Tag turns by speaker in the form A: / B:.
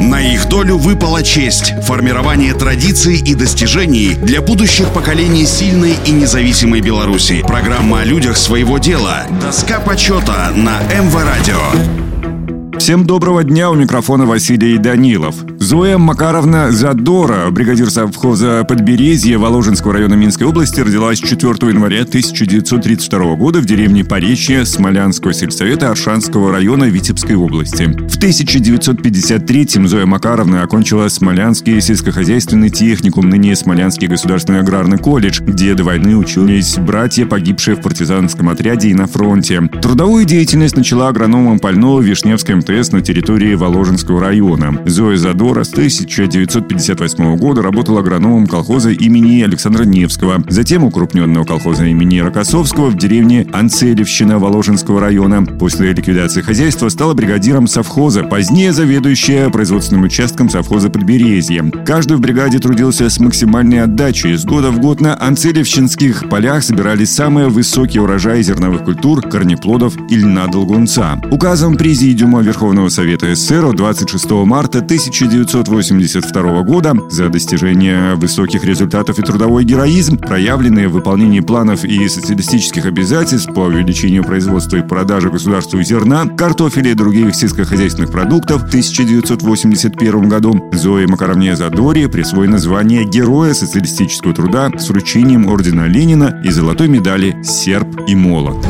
A: На их долю выпала честь – формирование традиций и достижений для будущих поколений сильной и независимой Беларуси. Программа о людях своего дела. Доска почета на МВ-радио.
B: Всем доброго дня, у микрофона Василий Данилов. Зоя Макаровна Задора, бригадир совхоза Подберезье Воложенского района Минской области, родилась 4 января 1932 года в деревне Поречье Смолянского сельсовета Аршанского района Витебской области. В 1953-м Зоя Макаровна окончила Смолянский сельскохозяйственный техникум, ныне Смолянский государственный аграрный колледж, где до войны учились братья, погибшие в партизанском отряде и на фронте. Трудовую деятельность начала агрономом Пального Вишневской МТС на территории Воложенского района. Зоя Задора с 1958 года работала агрономом колхоза имени Александра Невского, затем укрупненного колхоза имени Рокоссовского в деревне Анцелевщина Воложенского района. После ликвидации хозяйства стала бригадиром совхоза, позднее заведующая производственным участком совхоза Подберезье. Каждый в бригаде трудился с максимальной отдачей. С года в год на анцелевщинских полях собирались самые высокие урожаи зерновых культур, корнеплодов и льна долгунца. Указом Президиума Верховного Совета СССР 26 марта 1982 года за достижение высоких результатов и трудовой героизм, проявленные в выполнении планов и социалистических обязательств по увеличению производства и продажи государству зерна, картофеля и других сельскохозяйственных продуктов в 1981 году Зои Макаровне Задори присвоено звание Героя социалистического труда с вручением Ордена Ленина и золотой медали «Серб и молот».